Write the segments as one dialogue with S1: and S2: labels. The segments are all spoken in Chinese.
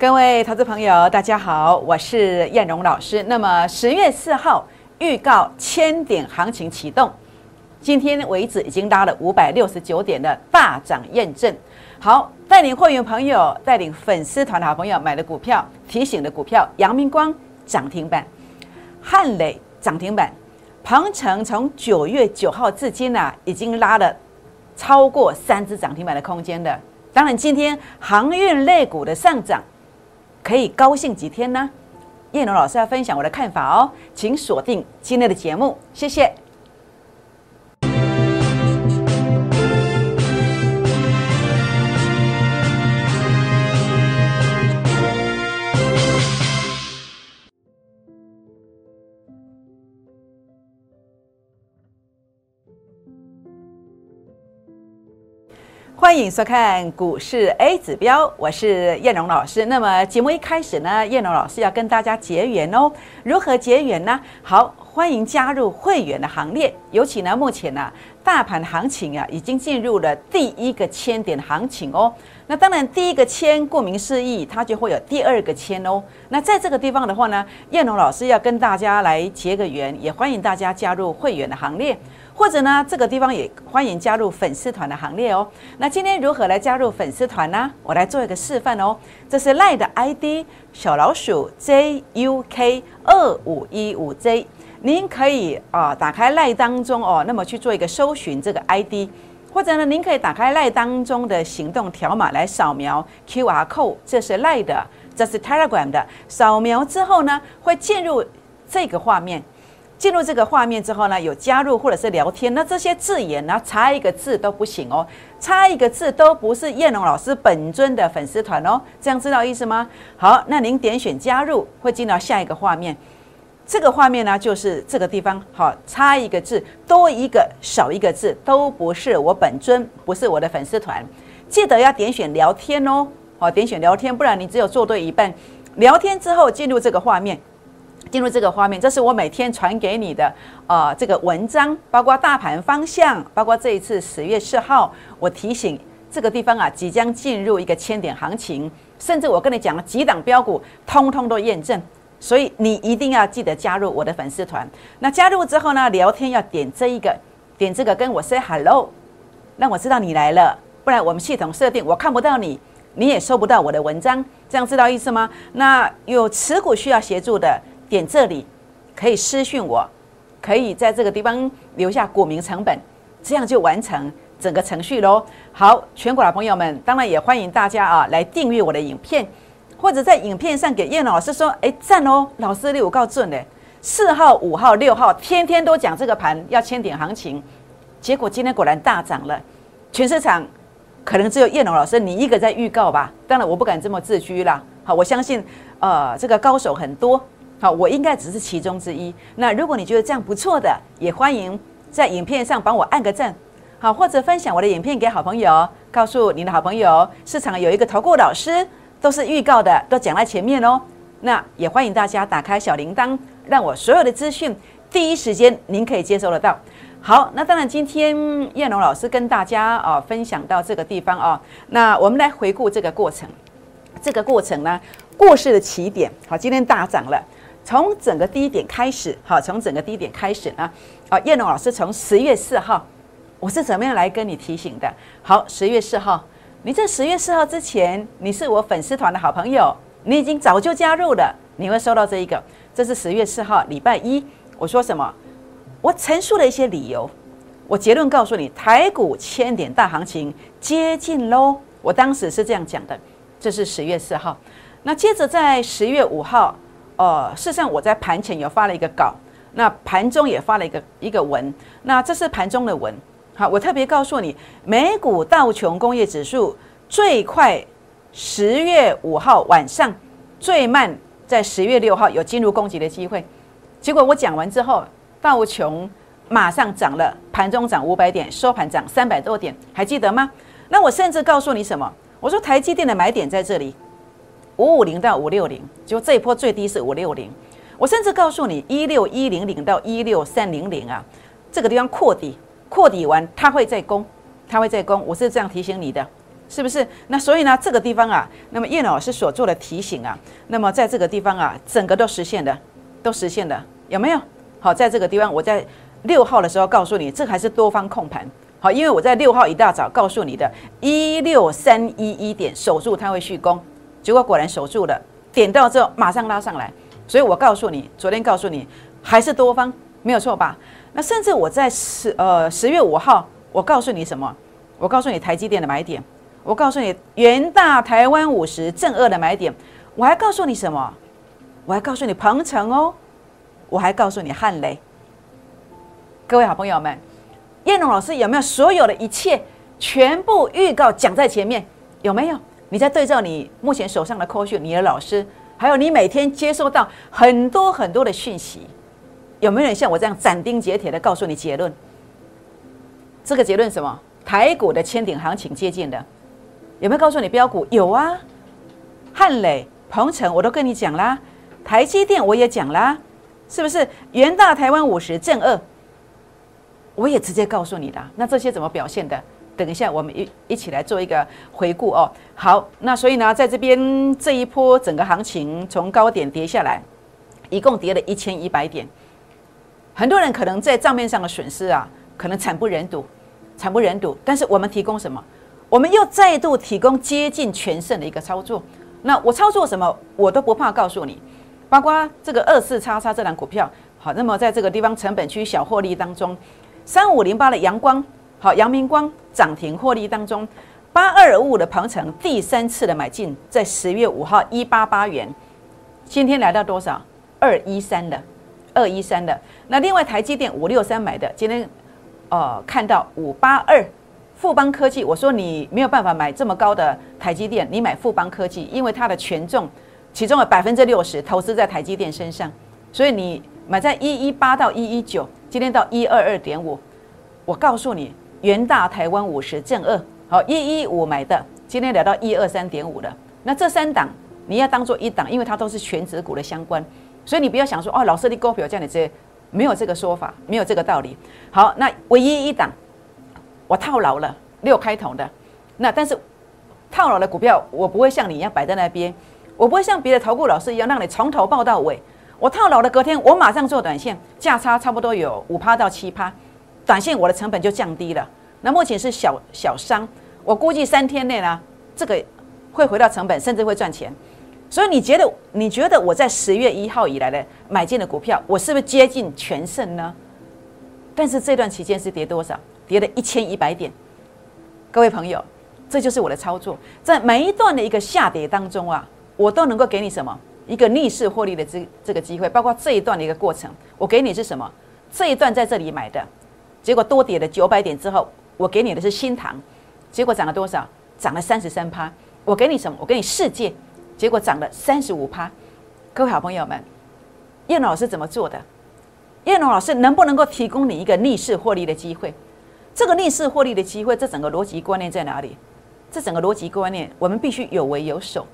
S1: 各位投资朋友，大家好，我是燕荣老师。那么十月四号预告千点行情启动，今天为止已经拉了五百六十九点的大涨验证。好，带领会员朋友、带领粉丝团的好朋友买的股票，提醒的股票，阳明光涨停板，汉磊涨停板，鹏程从九月九号至今啊，已经拉了超过三只涨停板的空间的。当然，今天航运类股的上涨。可以高兴几天呢？叶龙老师要分享我的看法哦，请锁定今天的节目，谢谢。欢迎收看股市 A 指标，我是燕荣老师。那么节目一开始呢，燕荣老师要跟大家结缘哦。如何结缘呢？好，欢迎加入会员的行列。尤其呢，目前呢，大盘行情啊，已经进入了第一个千点行情哦。那当然，第一个千，顾名思义，它就会有第二个千哦。那在这个地方的话呢，燕荣老师要跟大家来结个缘，也欢迎大家加入会员的行列。或者呢，这个地方也欢迎加入粉丝团的行列哦。那今天如何来加入粉丝团呢？我来做一个示范哦。这是赖的 ID 小老鼠 JUK 二五一五 J，您可以啊打开赖当中哦，那么去做一个搜寻这个 ID，或者呢，您可以打开赖当中的行动条码来扫描 QR code，这是赖的，这是 Telegram 的。扫描之后呢，会进入这个画面。进入这个画面之后呢，有加入或者是聊天，那这些字眼呢，差一个字都不行哦，差一个字都不是叶龙老师本尊的粉丝团哦，这样知道意思吗？好，那您点选加入，会进到下一个画面，这个画面呢，就是这个地方，好，差一个字，多一个少一个字，都不是我本尊，不是我的粉丝团，记得要点选聊天哦，好，点选聊天，不然你只有做对一半，聊天之后进入这个画面。进入这个画面，这是我每天传给你的啊这个文章，包括大盘方向，包括这一次十月四号，我提醒这个地方啊即将进入一个千点行情，甚至我跟你讲了几档标股，通通都验证，所以你一定要记得加入我的粉丝团。那加入之后呢，聊天要点这一个，点这个跟我 say hello，让我知道你来了，不然我们系统设定我看不到你，你也收不到我的文章，这样知道意思吗？那有持股需要协助的。点这里可以私讯我，可以在这个地方留下股民成本，这样就完成整个程序喽。好，全国的朋友们，当然也欢迎大家啊来订阅我的影片，或者在影片上给叶老师说，哎赞哦，老师你有告准的，四号、五号、六号天天都讲这个盘要千点行情，结果今天果然大涨了，全市场可能只有叶龙老师你一个在预告吧。当然我不敢这么自居啦。好，我相信呃这个高手很多。好，我应该只是其中之一。那如果你觉得这样不错的，也欢迎在影片上帮我按个赞，好，或者分享我的影片给好朋友，告诉你的好朋友，市场有一个投顾老师，都是预告的，都讲在前面哦。那也欢迎大家打开小铃铛，让我所有的资讯第一时间您可以接收得到。好，那当然今天燕龙老师跟大家啊分享到这个地方哦，那我们来回顾这个过程。这个过程呢，故事的起点，好，今天大涨了。从整个低点开始，好，从整个低点开始呢，啊，叶龙老师从十月四号，我是怎么样来跟你提醒的？好，十月四号，你在十月四号之前，你是我粉丝团的好朋友，你已经早就加入了，你会收到这一个，这是十月四号礼拜一，我说什么？我陈述了一些理由，我结论告诉你，台股千点大行情接近喽，我当时是这样讲的，这是十月四号，那接着在十月五号。哦，事实上我在盘前有发了一个稿，那盘中也发了一个一个文，那这是盘中的文。好，我特别告诉你，美股道琼工业指数最快十月五号晚上，最慢在十月六号有进入攻击的机会。结果我讲完之后，道琼马上涨了，盘中涨五百点，收盘涨三百多点，还记得吗？那我甚至告诉你什么？我说台积电的买点在这里。五五零到五六零，就这一波最低是五六零。我甚至告诉你，一六一零零到一六三零零啊，这个地方扩底，扩底完它会再攻，它会再攻。我是这样提醒你的。是不是？那所以呢，这个地方啊，那么叶老师所做的提醒啊，那么在这个地方啊，整个都实现的，都实现的，有没有？好，在这个地方，我在六号的时候告诉你，这还是多方控盘。好，因为我在六号一大早告诉你的，一六三一一点守住它会续攻，结果果然守住了，点到之后马上拉上来，所以我告诉你，昨天告诉你还是多方，没有错吧？那甚至我在十呃十月五号，我告诉你什么？我告诉你台积电的买点，我告诉你元大台湾五十正二的买点，我还告诉你什么？我还告诉你鹏程哦，我还告诉你汉雷，各位好朋友们。叶龙老师有没有所有的一切全部预告讲在前面？有没有？你在对照你目前手上的科讯，你的老师，还有你每天接收到很多很多的讯息，有没有人像我这样斩钉截铁的告诉你结论？这个结论什么？台股的千顶行情接近的，有没有告诉你标股？有啊，汉磊、鹏程我都跟你讲啦，台积电我也讲啦，是不是？元大台湾五十正二。我也直接告诉你的，那这些怎么表现的？等一下我们一一起来做一个回顾哦。好，那所以呢，在这边这一波整个行情从高点跌下来，一共跌了一千一百点。很多人可能在账面上的损失啊，可能惨不忍睹，惨不忍睹。但是我们提供什么？我们又再度提供接近全胜的一个操作。那我操作什么，我都不怕告诉你，包括这个二四叉叉这档股票。好，那么在这个地方成本区小获利当中。三五零八的阳光，好，阳明光涨停获利当中，八二五五的鹏程第三次的买进，在十月五号一八八元，今天来到多少？二一三的，二一三的。那另外台积电五六三买的，今天呃看到五八二，富邦科技，我说你没有办法买这么高的台积电，你买富邦科技，因为它的权重其中的百分之六十投资在台积电身上，所以你买在一一八到一一九。今天到一二二点五，我告诉你，元大台湾五十正二，好一一五买的，今天来到一二三点五了。那这三档你要当做一档，因为它都是全指股的相关，所以你不要想说哦，老师你股票这样的这没有这个说法，没有这个道理。好，那唯一一档我套牢了六开头的，那但是套牢的股票我不会像你一样摆在那边，我不会像别的投顾老师一样让你从头报到尾。我套牢的隔天，我马上做短线，价差差不多有五趴到七趴，短线我的成本就降低了。那目前是小小商，我估计三天内呢，这个会回到成本，甚至会赚钱。所以你觉得，你觉得我在十月一号以来的买进的股票，我是不是接近全胜呢？但是这段期间是跌多少？跌了一千一百点。各位朋友，这就是我的操作，在每一段的一个下跌当中啊，我都能够给你什么？一个逆势获利的这这个机会，包括这一段的一个过程，我给你是什么？这一段在这里买的，结果多跌了九百点之后，我给你的是新塘，结果涨了多少？涨了三十三趴。我给你什么？我给你世界，结果涨了三十五趴。各位好朋友们，叶龙老师怎么做的？叶龙老师能不能够提供你一个逆势获利的机会？这个逆势获利的机会，这整个逻辑观念在哪里？这整个逻辑观念，我们必须有为有守。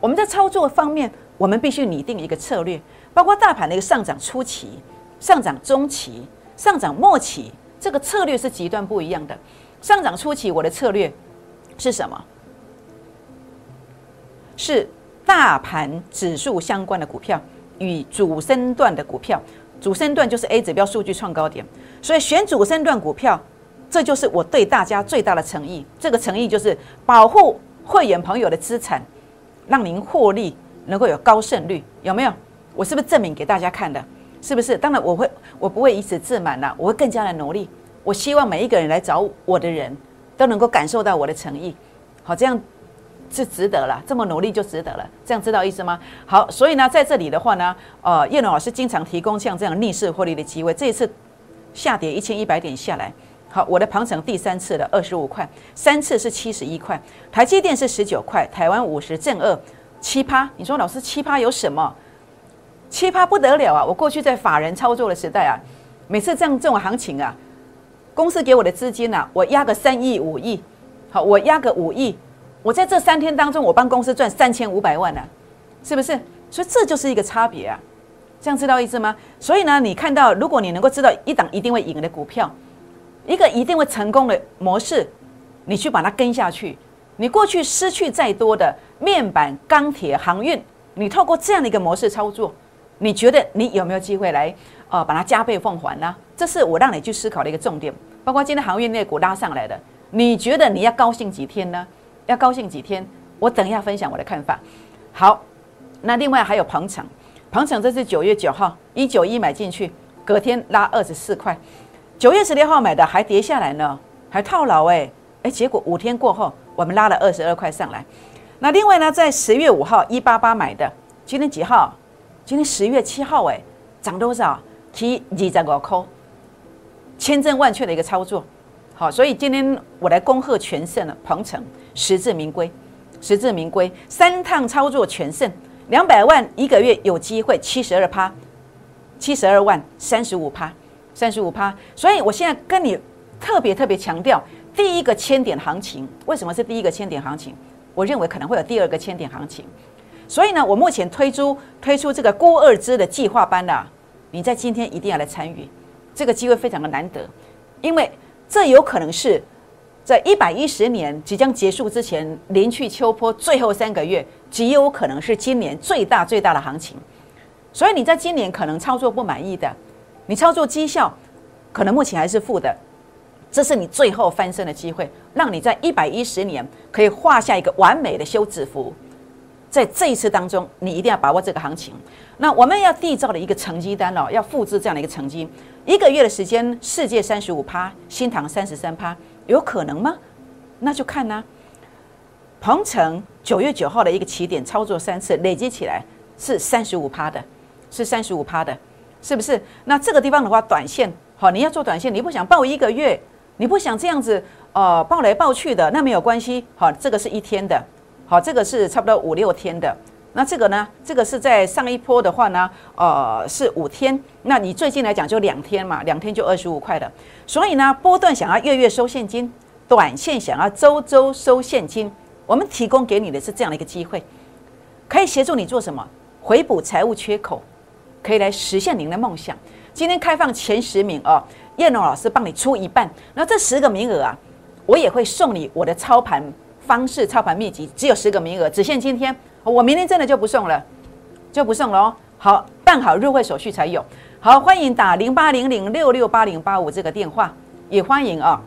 S1: 我们在操作方面。我们必须拟定一个策略，包括大盘的一个上涨初期、上涨中期、上涨末期，这个策略是极端不一样的。上涨初期，我的策略是什么？是大盘指数相关的股票与主升段的股票，主升段就是 A 指标数据创高点，所以选主升段股票，这就是我对大家最大的诚意。这个诚意就是保护会员朋友的资产，让您获利。能够有高胜率，有没有？我是不是证明给大家看的？是不是？当然，我会，我不会以此自满了，我会更加的努力。我希望每一个人来找我的人都能够感受到我的诚意。好，这样是值得了，这么努力就值得了。这样知道意思吗？好，所以呢，在这里的话呢，呃，叶龙老师经常提供像这样逆势获利的机会。这一次下跌一千一百点下来，好，我的旁程第三次的二十五块，三次是七十一块，台积电是十九块，台湾五十正二。七趴，你说老师七趴有什么？七趴不得了啊！我过去在法人操作的时代啊，每次这样这种行情啊，公司给我的资金呢，我压个三亿五亿，好，我压个五亿，我在这三天当中，我帮公司赚三千五百万呢，是不是？所以这就是一个差别啊，这样知道意思吗？所以呢，你看到如果你能够知道一档一定会赢的股票，一个一定会成功的模式，你去把它跟下去。你过去失去再多的面板、钢铁、航运，你透过这样的一个模式操作，你觉得你有没有机会来呃把它加倍奉还呢？这是我让你去思考的一个重点。包括今天航运类股拉上来的，你觉得你要高兴几天呢？要高兴几天？我等一下分享我的看法。好，那另外还有鹏程，鹏程这是九月九号一九一买进去，隔天拉二十四块，九月十六号买的还跌下来呢，还套牢哎哎，结果五天过后我们拉了二十二块上来。那另外呢，在十月五号一八八买的，今天几号？今天十月七号哎，涨多少？七二十五块。千真万确的一个操作，好，所以今天我来恭贺全胜了，鹏程实至名归，实至名归，三趟操作全胜，两百万一个月有机会七十二趴，七十二万三十五趴，三十五趴，所以我现在跟你特别特别强调，第一个千点行情，为什么是第一个千点行情？我认为可能会有第二个千点行情，所以呢，我目前推出推出这个郭二支的计划班的，你在今天一定要来参与。这个机会非常的难得，因为这有可能是在一百一十年即将结束之前，连去秋坡最后三个月，极有可能是今年最大最大的行情。所以你在今年可能操作不满意的，你操作绩效可能目前还是负的，这是你最后翻身的机会，让你在一百一十年可以画下一个完美的休止符。在这一次当中，你一定要把握这个行情。那我们要缔造的一个成绩单哦，要复制这样的一个成绩。一个月的时间，世界三十五趴，新塘三十三趴，有可能吗？那就看呐。鹏程九月九号的一个起点操作三次，累积起来是三十五趴的，是三十五趴的，是不是？那这个地方的话，短线好，你要做短线，你不想报一个月，你不想这样子呃报来报去的，那没有关系，好，这个是一天的。好，这个是差不多五六天的。那这个呢？这个是在上一波的话呢，呃，是五天。那你最近来讲就两天嘛，两天就二十五块的。所以呢，波段想要月月收现金，短线想要周周收现金，我们提供给你的是这样的一个机会，可以协助你做什么？回补财务缺口，可以来实现您的梦想。今天开放前十名哦，叶龙老师帮你出一半。那这十个名额啊，我也会送你我的操盘。方式操盘秘籍只有十个名额，只限今天。我明天真的就不送了，就不送了哦。好，办好入会手续才有。好，欢迎打零八零零六六八零八五这个电话，也欢迎啊。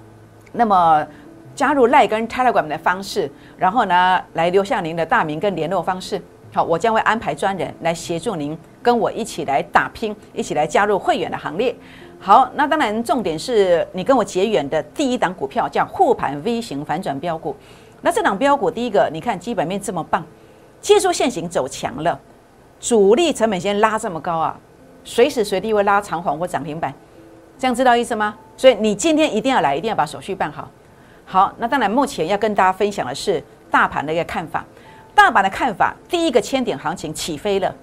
S1: 那么加入赖跟 Telegram 的方式，然后呢来留下您的大名跟联络方式。好，我将会安排专人来协助您，跟我一起来打拼，一起来加入会员的行列。好，那当然重点是你跟我结缘的第一档股票叫护盘 V 型反转标股。那这档标股，第一个，你看基本面这么棒，技术线型走强了，主力成本线拉这么高啊，随时随地会拉长虹或涨停板，这样知道意思吗？所以你今天一定要来，一定要把手续办好。好，那当然目前要跟大家分享的是大盘的一个看法。大盘的看法，第一个千点行情起飞了，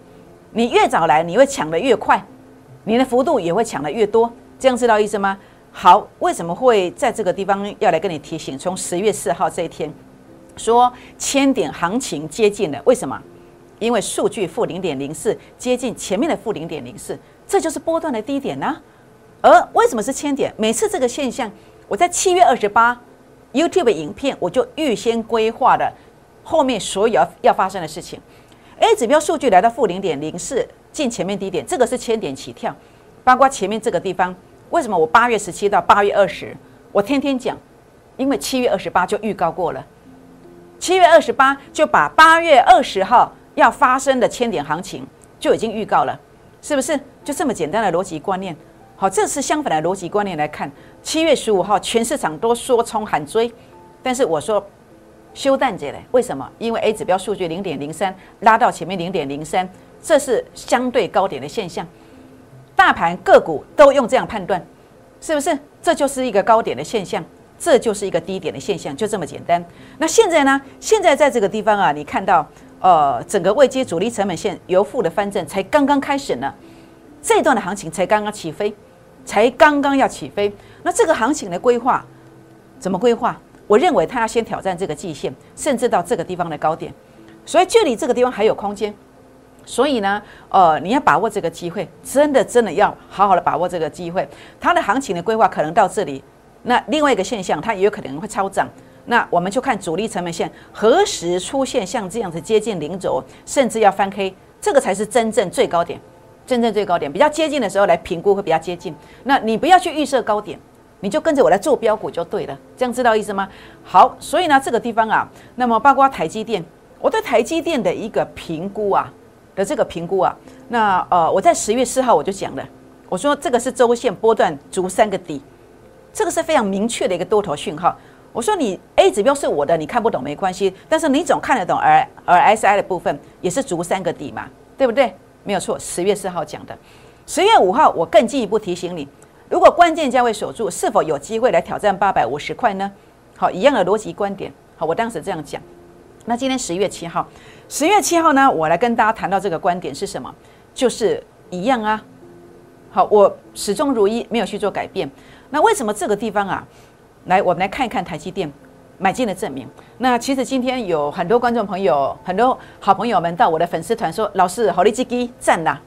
S1: 你越早来，你会抢得越快，你的幅度也会抢得越多，这样知道意思吗？好，为什么会在这个地方要来跟你提醒？从十月四号这一天。说千点行情接近了，为什么？因为数据负零点零四，接近前面的负零点零四，这就是波段的低点呢。而为什么是千点？每次这个现象，我在七月二十八 YouTube 影片，我就预先规划了后面所有要要发生的事情。A 指标数据来到负零点零四，近前面低点，这个是千点起跳，包括前面这个地方。为什么我八月十七到八月二十，我天天讲？因为七月二十八就预告过了。七月二十八就把八月二十号要发生的千点行情就已经预告了，是不是？就这么简单的逻辑观念。好，这是相反的逻辑观念来看。七月十五号全市场都说冲喊追，但是我说休淡姐嘞，为什么？因为 A 指标数据零点零三拉到前面零点零三，这是相对高点的现象。大盘个股都用这样判断，是不是？这就是一个高点的现象。这就是一个低点的现象，就这么简单。那现在呢？现在在这个地方啊，你看到，呃，整个未接主力成本线由负的翻正才刚刚开始呢，这段的行情才刚刚起飞，才刚刚要起飞。那这个行情的规划怎么规划？我认为它要先挑战这个季线，甚至到这个地方的高点，所以距离这个地方还有空间。所以呢，呃，你要把握这个机会，真的真的要好好的把握这个机会。它的行情的规划可能到这里。那另外一个现象，它也有可能会超涨，那我们就看主力成本线何时出现像这样子接近零轴，甚至要翻黑，这个才是真正最高点，真正最高点比较接近的时候来评估会比较接近。那你不要去预设高点，你就跟着我来做标股就对了，这样知道意思吗？好，所以呢这个地方啊，那么包括台积电，我对台积电的一个评估啊的这个评估啊，那呃我在十月四号我就讲了，我说这个是周线波段足三个底，这个是非常明确的一个多头讯号。我说你 A 指标是我的，你看不懂没关系，但是你总看得懂，而而 SI 的部分也是足三个底嘛，对不对？没有错，十月四号讲的，十月五号我更进一步提醒你，如果关键价位守住，是否有机会来挑战八百五十块呢？好，一样的逻辑观点，好，我当时这样讲。那今天十月七号，十月七号呢，我来跟大家谈到这个观点是什么？就是一样啊。好，我始终如一，没有去做改变。那为什么这个地方啊？来，我们来看一看台积电买进的证明。那其实今天有很多观众朋友、很多好朋友们到我的粉丝团说：“老师，好利基基赞啦！”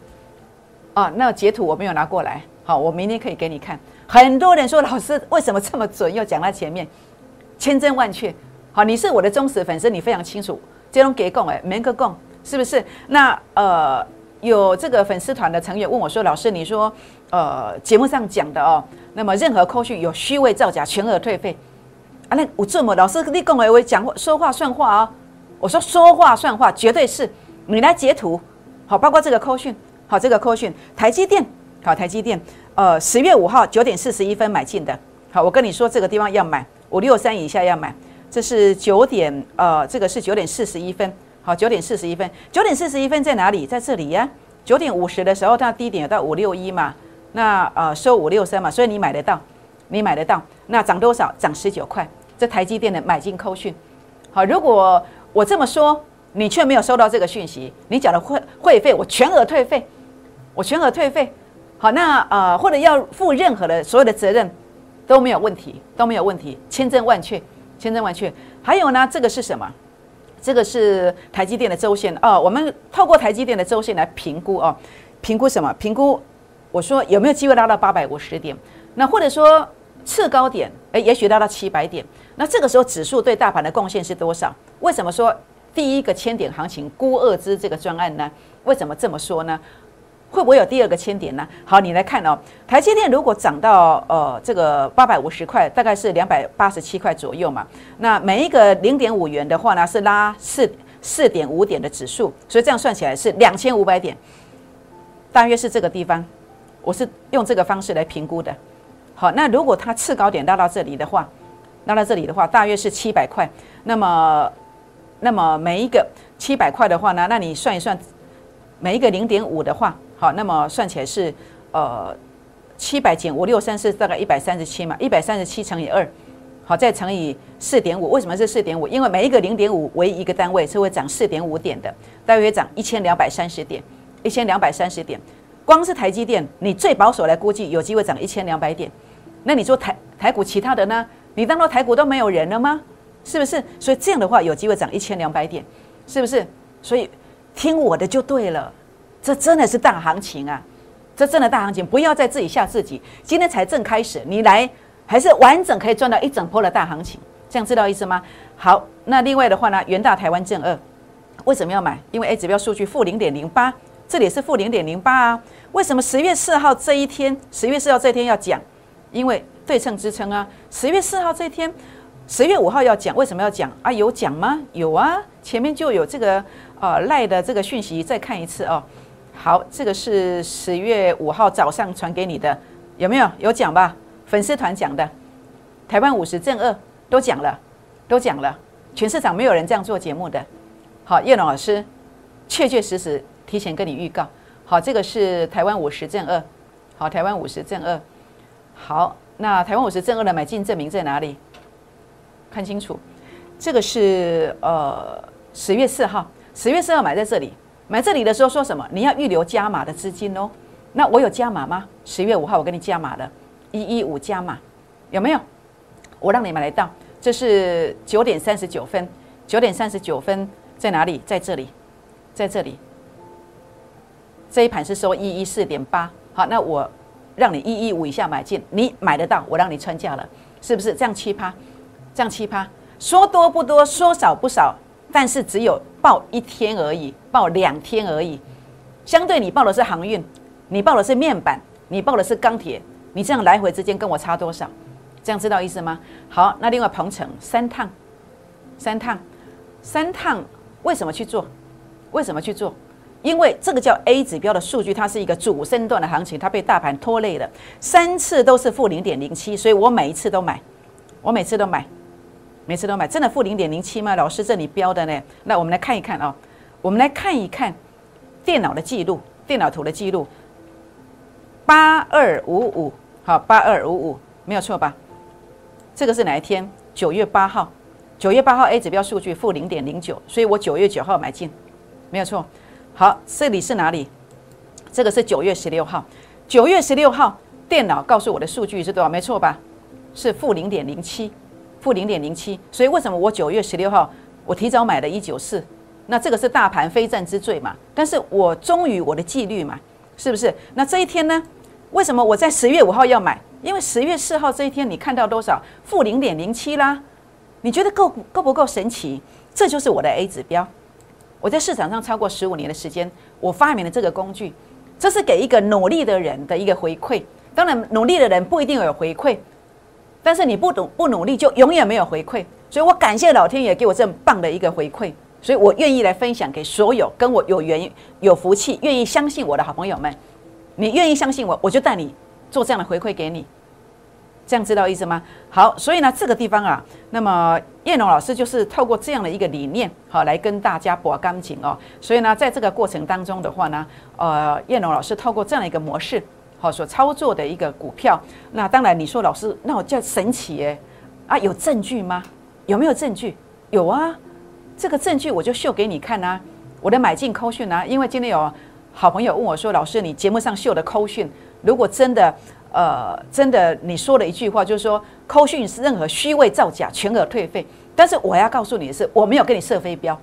S1: 啊，那截图我没有拿过来，好，我明天可以给你看。很多人说：“老师为什么这么准？”又讲在前面，千真万确。好，你是我的忠实粉丝，你非常清楚这种给供哎，没个供是不是？那呃，有这个粉丝团的成员问我说：“老师，你说呃节目上讲的哦。”那么任何扣讯有虚伪造假，全额退费啊！那我这么老师立功而为讲话说话算话啊！我说说话算话，绝对是你来截图，好，包括这个扣讯，好，这个扣讯，台积电，好，台积电，呃，十月五号九点四十一分买进的，好，我跟你说这个地方要买五六三以下要买，这是九点，呃，这个是九点四十一分，好，九点四十一分，九点四十一分在哪里？在这里呀，九点五十的时候它低点有到五六一嘛。那呃收五六三嘛，所以你买得到，你买得到。那涨多少？涨十九块。这台积电的买进扣讯。好，如果我这么说，你却没有收到这个讯息，你缴的会会费我全额退费，我全额退费。好，那呃或者要负任何的所有的责任都没有问题，都没有问题，千真万确，千真万确。还有呢，这个是什么？这个是台积电的周线哦。我们透过台积电的周线来评估哦，评估什么？评估。我说有没有机会拉到八百五十点？那或者说次高点，诶，也许拉到七百点。那这个时候指数对大盘的贡献是多少？为什么说第一个千点行情估二支这个专案呢？为什么这么说呢？会不会有第二个千点呢？好，你来看哦，台积电如果涨到呃这个八百五十块，大概是两百八十七块左右嘛。那每一个零点五元的话呢，是拉四四点五点的指数，所以这样算起来是两千五百点，大约是这个地方。我是用这个方式来评估的，好，那如果它次高点拉到这里的话，拉到这里的话，大约是七百块。那么，那么每一个七百块的话呢，那你算一算，每一个零点五的话，好，那么算起来是呃七百减五六三是大概一百三十七嘛，一百三十七乘以二，好，再乘以四点五。为什么是四点五？因为每一个零点五为一个单位是会涨四点五点的，大约涨一千两百三十点，一千两百三十点。光是台积电，你最保守来估计有机会涨一千两百点，那你说台台股其他的呢？你当做台股都没有人了吗？是不是？所以这样的话有机会涨一千两百点，是不是？所以听我的就对了，这真的是大行情啊！这真的大行情，不要再自己吓自己。今天才正开始，你来还是完整可以赚到一整波的大行情，这样知道意思吗？好，那另外的话呢，元大台湾正二为什么要买？因为 A 指标数据负零点零八。这里是负零点零八啊，为什么十月四号这一天，十月四号这一天要讲？因为对称支撑啊。十月四号这一天，十月五号要讲，为什么要讲啊？有讲吗？有啊，前面就有这个呃赖的这个讯息，再看一次哦。好，这个是十月五号早上传给你的，有没有？有讲吧？粉丝团讲的，台湾五十正二都讲了，都讲了，全市场没有人这样做节目的。好，叶龙老师，确确实实。提前跟你预告，好，这个是台湾五十正二，好，台湾五十正二，好，那台湾五十正二的买进证明在哪里？看清楚，这个是呃十月四号，十月四号买在这里，买这里的时候说什么？你要预留加码的资金哦。那我有加码吗？十月五号我给你加码的，一一五加码，有没有？我让你买得到，这是九点三十九分，九点三十九分在哪里？在这里，在这里。这一盘是收一一四点八，好，那我让你一一五以下买进，你买得到，我让你穿价了，是不是这样七趴？这样七趴，说多不多，说少不少，但是只有报一天而已，报两天而已。相对你报的是航运，你报的是面板，你报的是钢铁，你这样来回之间跟我差多少？这样知道意思吗？好，那另外鹏程三趟，三趟，三趟，为什么去做？为什么去做？因为这个叫 A 指标的数据，它是一个主升段的行情，它被大盘拖累了，三次都是负零点零七，所以我每一次都买，我每次都买，每次都买，真的负零点零七吗？老师这里标的呢？那我们来看一看啊，我们来看一看电脑的记录，电脑图的记录，八二五五，好，八二五五，没有错吧？这个是哪一天？九月八号，九月八号 A 指标数据负零点零九，所以我九月九号买进，没有错。好，这里是哪里？这个是九月十六号。九月十六号，电脑告诉我的数据是多少？没错吧？是负零点零七，负零点零七。所以为什么我九月十六号我提早买了一九四？那这个是大盘非战之罪嘛？但是我忠于我的纪律嘛？是不是？那这一天呢？为什么我在十月五号要买？因为十月四号这一天你看到多少？负零点零七啦？你觉得够够不够神奇？这就是我的 A 指标。我在市场上超过十五年的时间，我发明了这个工具，这是给一个努力的人的一个回馈。当然，努力的人不一定有回馈，但是你不懂不努力，就永远没有回馈。所以我感谢老天爷给我这么棒的一个回馈，所以我愿意来分享给所有跟我有缘、有福气、愿意相信我的好朋友们。你愿意相信我，我就带你做这样的回馈给你。这样知道意思吗？好，所以呢，这个地方啊，那么叶龙老师就是透过这样的一个理念，好来跟大家博钢琴哦。所以呢，在这个过程当中的话呢，呃，叶龙老师透过这样的一个模式，好所操作的一个股票，那当然你说老师，那我叫神奇耶啊，有证据吗？有没有证据？有啊，这个证据我就秀给你看啊，我的买进扣讯啊，因为今天有好朋友问我说，老师你节目上秀的扣讯，如果真的。呃，真的，你说了一句话，就是说，扣讯是任何虚伪造假，全额退费。但是我要告诉你的是，我没有给你设飞镖，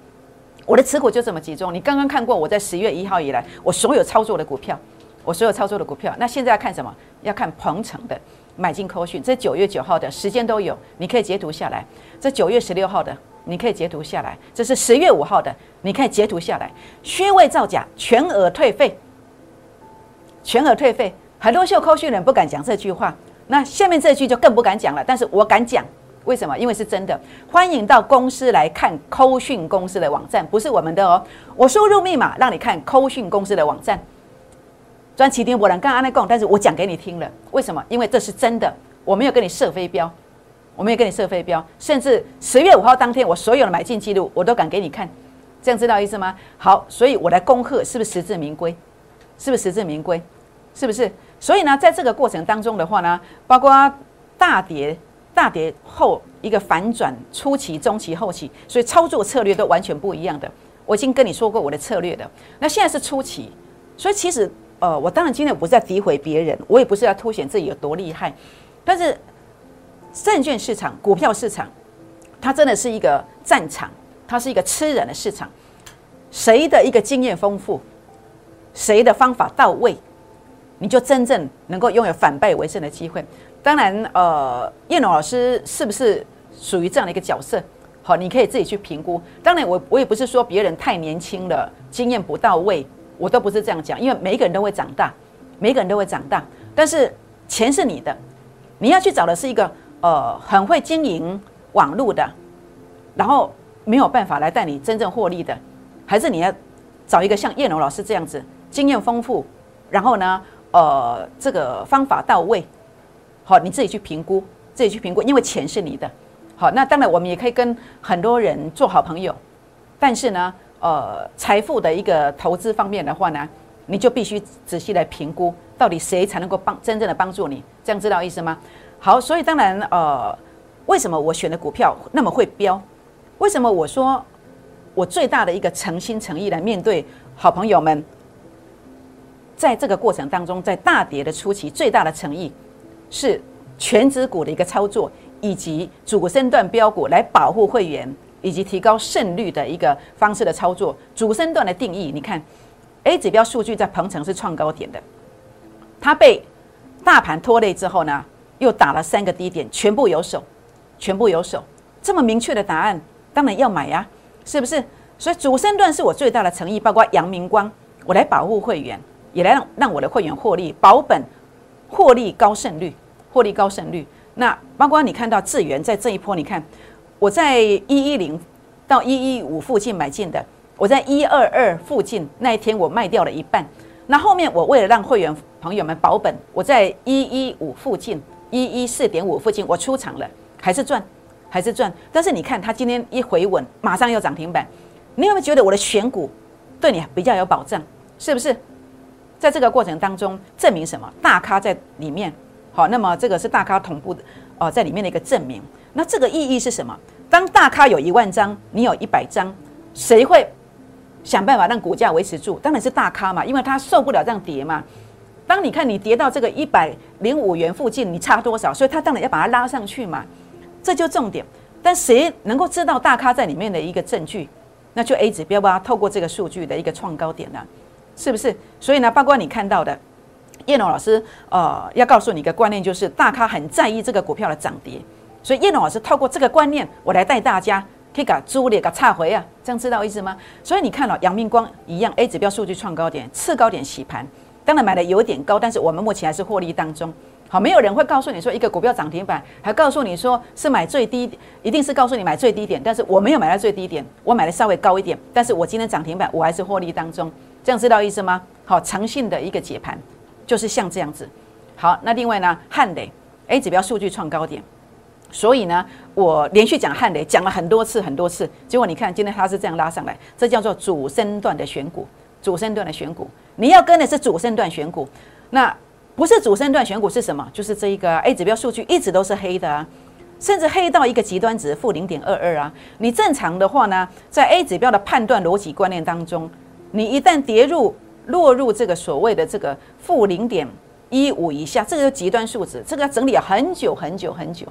S1: 我的持股就这么集中。你刚刚看过我在十月一号以来，我所有操作的股票，我所有操作的股票。那现在要看什么？要看鹏程的买进扣讯，这九月九号的时间都有，你可以截图下来。这九月十六号的，你可以截图下来。这是十月五号的，你可以截图下来。虚伪造假，全额退费，全额退费。很多秀扣讯人不敢讲这句话，那下面这句就更不敢讲了。但是我敢讲，为什么？因为是真的。欢迎到公司来看扣讯公司的网站，不是我们的哦。我输入密码让你看扣讯公司的网站。专奇天博人刚刚那讲，但是我讲给你听了。为什么？因为这是真的，我没有跟你设飞镖，我没有跟你设飞镖。甚至十月五号当天，我所有的买进记录我都敢给你看，这样知道意思吗？好，所以我来恭贺，是不是实至名归？是不是实至名归？是不是？所以呢，在这个过程当中的话呢，包括大跌、大跌后一个反转、初期、中期、后期，所以操作策略都完全不一样的。我已经跟你说过我的策略的。那现在是初期，所以其实呃，我当然今天我不是在诋毁别人，我也不是要凸显自己有多厉害。但是证券市场、股票市场，它真的是一个战场，它是一个吃人的市场。谁的一个经验丰富，谁的方法到位。你就真正能够拥有反败为胜的机会。当然，呃，叶龙老师是不是属于这样的一个角色？好，你可以自己去评估。当然，我我也不是说别人太年轻了，经验不到位，我都不是这样讲。因为每一个人都会长大，每一个人都会长大。但是钱是你的，你要去找的是一个呃很会经营网络的，然后没有办法来带你真正获利的，还是你要找一个像叶龙老师这样子经验丰富，然后呢？呃，这个方法到位，好，你自己去评估，自己去评估，因为钱是你的，好，那当然我们也可以跟很多人做好朋友，但是呢，呃，财富的一个投资方面的话呢，你就必须仔细来评估，到底谁才能够帮真正的帮助你，这样知道意思吗？好，所以当然，呃，为什么我选的股票那么会飙？为什么我说我最大的一个诚心诚意来面对好朋友们？在这个过程当中，在大跌的初期，最大的诚意是全指股的一个操作，以及主升段标股来保护会员，以及提高胜率的一个方式的操作。主升段的定义，你看 A 指标数据在鹏程是创高点的，它被大盘拖累之后呢，又打了三个低点，全部有手，全部有手，这么明确的答案，当然要买呀，是不是？所以主升段是我最大的诚意，包括阳明光，我来保护会员，也来让让我的会员获利保本，获利高胜率，获利高胜率。那包括你看到智源在这一波，你看我在一一零到一一五附近买进的，我在一二二附近那一天我卖掉了一半。那后面我为了让会员朋友们保本，我在一一五附近、一一四点五附近我出场了，还是赚，还是赚。但是你看它今天一回稳，马上又涨停板，你有没有觉得我的选股对你比较有保障？是不是？在这个过程当中，证明什么？大咖在里面。好，那么这个是大咖同步的哦，在里面的一个证明。那这个意义是什么？当大咖有一万张，你有一百张，谁会想办法让股价维持住？当然是大咖嘛，因为他受不了这样跌嘛。当你看你跌到这个一百零五元附近，你差多少？所以他当然要把它拉上去嘛。这就重点。但谁能够知道大咖在里面的一个证据？那就 A 指标吧，透过这个数据的一个创高点了，是不是？所以呢，包括你看到的。叶龙老师，呃，要告诉你一个观念，就是大咖很在意这个股票的涨跌，所以叶龙老师透过这个观念，我来带大家可以搞租列个差回啊，这样知道意思吗？所以你看了阳明光一样，A 指标数据创高点，次高点洗盘，当然买的有点高，但是我们目前还是获利当中。好，没有人会告诉你说一个股票涨停板，还告诉你说是买最低，一定是告诉你买最低点，但是我没有买到最低点，我买的稍微高一点，但是我今天涨停板，我还是获利当中，这样知道意思吗？好，诚信的一个解盘。就是像这样子，好，那另外呢，汉雷 A 指标数据创高点，所以呢，我连续讲汉雷讲了很多次很多次，结果你看今天它是这样拉上来，这叫做主升段的选股，主升段的选股，你要跟的是主升段选股，那不是主升段选股是什么？就是这一个 A 指标数据一直都是黑的啊，甚至黑到一个极端值负零点二二啊，你正常的话呢，在 A 指标的判断逻辑观念当中，你一旦跌入。落入这个所谓的这个负零点一五以下，这个极端数值，这个要整理很久很久很久，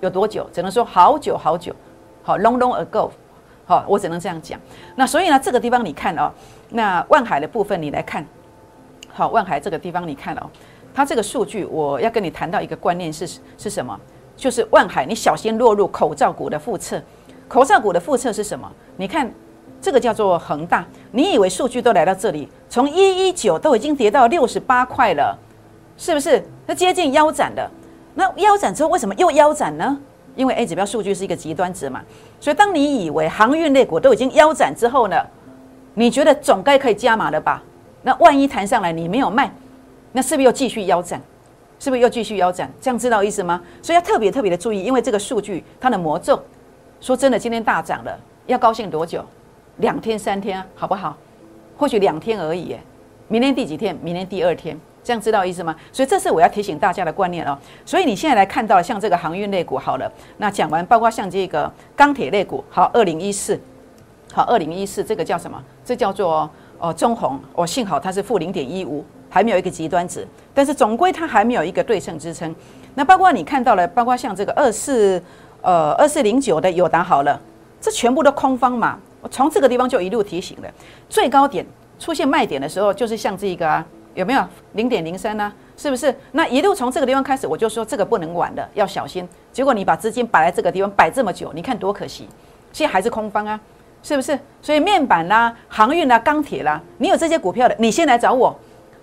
S1: 有多久？只能说好久好久，好 long long ago，好，我只能这样讲。那所以呢，这个地方你看哦，那万海的部分你来看，好，万海这个地方你看哦，它这个数据我要跟你谈到一个观念是是什么？就是万海，你小心落入口罩股的复测。口罩股的复测是什么？你看。这个叫做恒大，你以为数据都来到这里，从一一九都已经跌到六十八块了，是不是？那接近腰斩了，那腰斩之后为什么又腰斩呢？因为 A 指标数据是一个极端值嘛，所以当你以为航运类股都已经腰斩之后呢，你觉得总该可以加码了吧？那万一弹上来你没有卖，那是不是又继续腰斩？是不是又继续腰斩？这样知道意思吗？所以要特别特别的注意，因为这个数据它的魔咒，说真的，今天大涨了，要高兴多久？两天三天好不好？或许两天而已耶。明天第几天？明天第二天，这样知道意思吗？所以这是我要提醒大家的观念哦。所以你现在来看到像这个航运类股好了，那讲完包括像这个钢铁类股，好，二零一四，好，二零一四这个叫什么？这叫做哦中红。哦，幸好它是负零点一五，还没有一个极端值，但是总归它还没有一个对称支撑。那包括你看到了，包括像这个二四呃二四零九的友达好了，这全部都空方嘛。从这个地方就一路提醒了，最高点出现卖点的时候，就是像这个啊，有没有零点零三呢？是不是？那一路从这个地方开始，我就说这个不能玩的，要小心。结果你把资金摆在这个地方摆这么久，你看多可惜。现在还是空方啊，是不是？所以面板啦、航运啦、钢铁啦，你有这些股票的，你先来找我，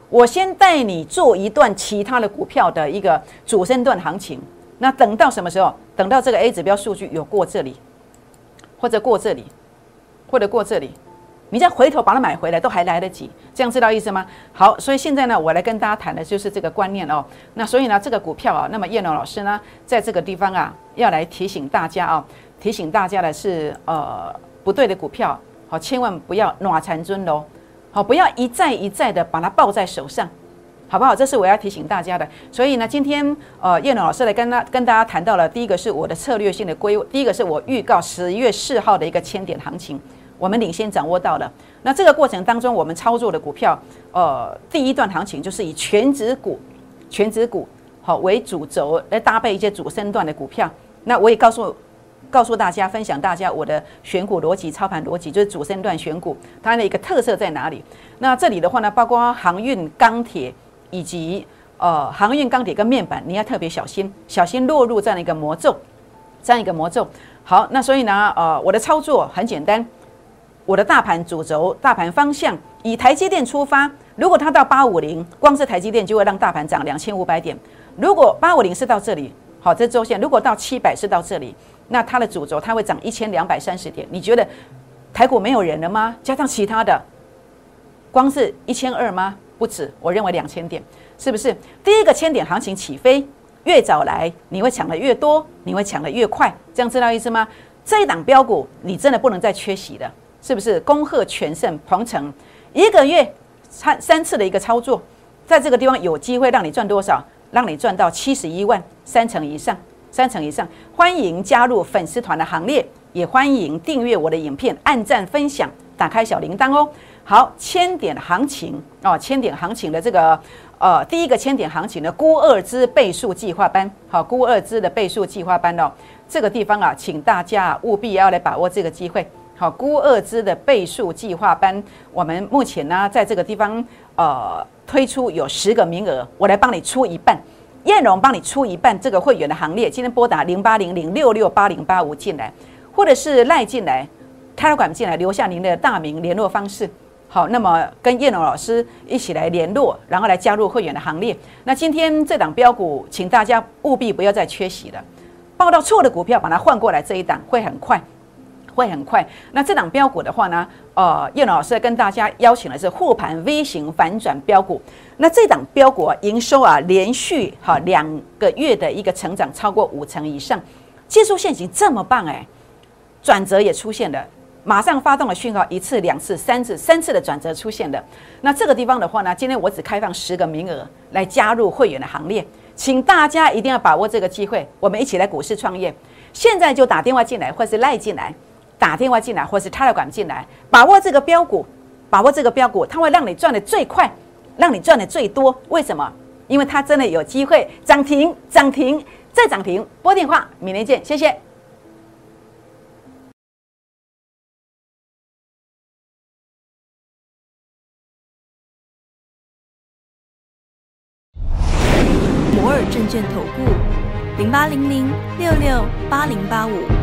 S1: 我先带你做一段其他的股票的一个主升段行情。那等到什么时候？等到这个 A 指标数据有过这里，或者过这里。或者过这里，你再回头把它买回来都还来得及，这样知道意思吗？好，所以现在呢，我来跟大家谈的就是这个观念哦。那所以呢，这个股票啊，那么叶龙老师呢，在这个地方啊，要来提醒大家啊，提醒大家的是，呃，不对的股票，好，千万不要暖残尊喽，好，不要一再一再的把它抱在手上，好不好？这是我要提醒大家的。所以呢，今天呃，叶龙老师来跟他跟大家谈到了，第一个是我的策略性的规，第一个是我预告十一月四号的一个千点行情。我们领先掌握到了，那这个过程当中，我们操作的股票，呃，第一段行情就是以全指股、全指股好为主轴来搭配一些主升段的股票。那我也告诉告诉大家，分享大家我的选股逻辑、操盘逻辑，就是主升段选股它的一个特色在哪里？那这里的话呢，包括航运、钢铁以及呃航运、钢铁跟面板，你要特别小心，小心落入这样一个魔咒，这样一个魔咒。好，那所以呢，呃，我的操作很简单，我的大盘主轴、大盘方向以台积电出发，如果它到八五零，光是台积电就会让大盘涨两千五百点。如果八五零是到这里，好，这周线如果到七百是到这里，那它的主轴它会涨一千两百三十点。你觉得台股没有人了吗？加上其他的，光是一千二吗？不止，我认为两千点，是不是？第一个千点行情起飞，越早来你会抢的越多，你会抢的越快，这样知道意思吗？这一档标股你真的不能再缺席了，是不是？恭贺全胜鹏程，一个月三三次的一个操作，在这个地方有机会让你赚多少？让你赚到七十一万，三成以上，三成以上。欢迎加入粉丝团的行列，也欢迎订阅我的影片，按赞分享，打开小铃铛哦。好，千点行情哦，千点行情的这个呃，第一个千点行情的估二支倍数计划班，好，估二支的倍数计划班哦，这个地方啊，请大家务必要来把握这个机会。好，估二之的倍数计划班，我们目前呢，在这个地方呃推出有十个名额，我来帮你出一半，燕荣帮你出一半这个会员的行列，今天拨打零八零零六六八零八五进来，或者是赖进来，泰尔管进来，留下您的大名联络方式。好，那么跟叶龙老师一起来联络，然后来加入会员的行列。那今天这档标股，请大家务必不要再缺席了。报到错的股票，把它换过来，这一档会很快，会很快。那这档标股的话呢，呃，叶老师跟大家邀请的是护盘 V 型反转标股。那这档标股营收啊，连续哈两个月的一个成长超过五成以上，技术线型这么棒哎，转折也出现了。马上发动了讯号，一次、两次、三次、三次的转折出现的。那这个地方的话呢，今天我只开放十个名额来加入会员的行列，请大家一定要把握这个机会，我们一起来股市创业。现在就打电话进来，或是赖进来，打电话进来，或是他的管进来，把握这个标股，把握这个标股，它会让你赚的最快，让你赚的最多。为什么？因为它真的有机会涨停、涨停再涨停。拨电话，明天见，谢谢。
S2: 摩尔证券投顾零八零零六六八零八五。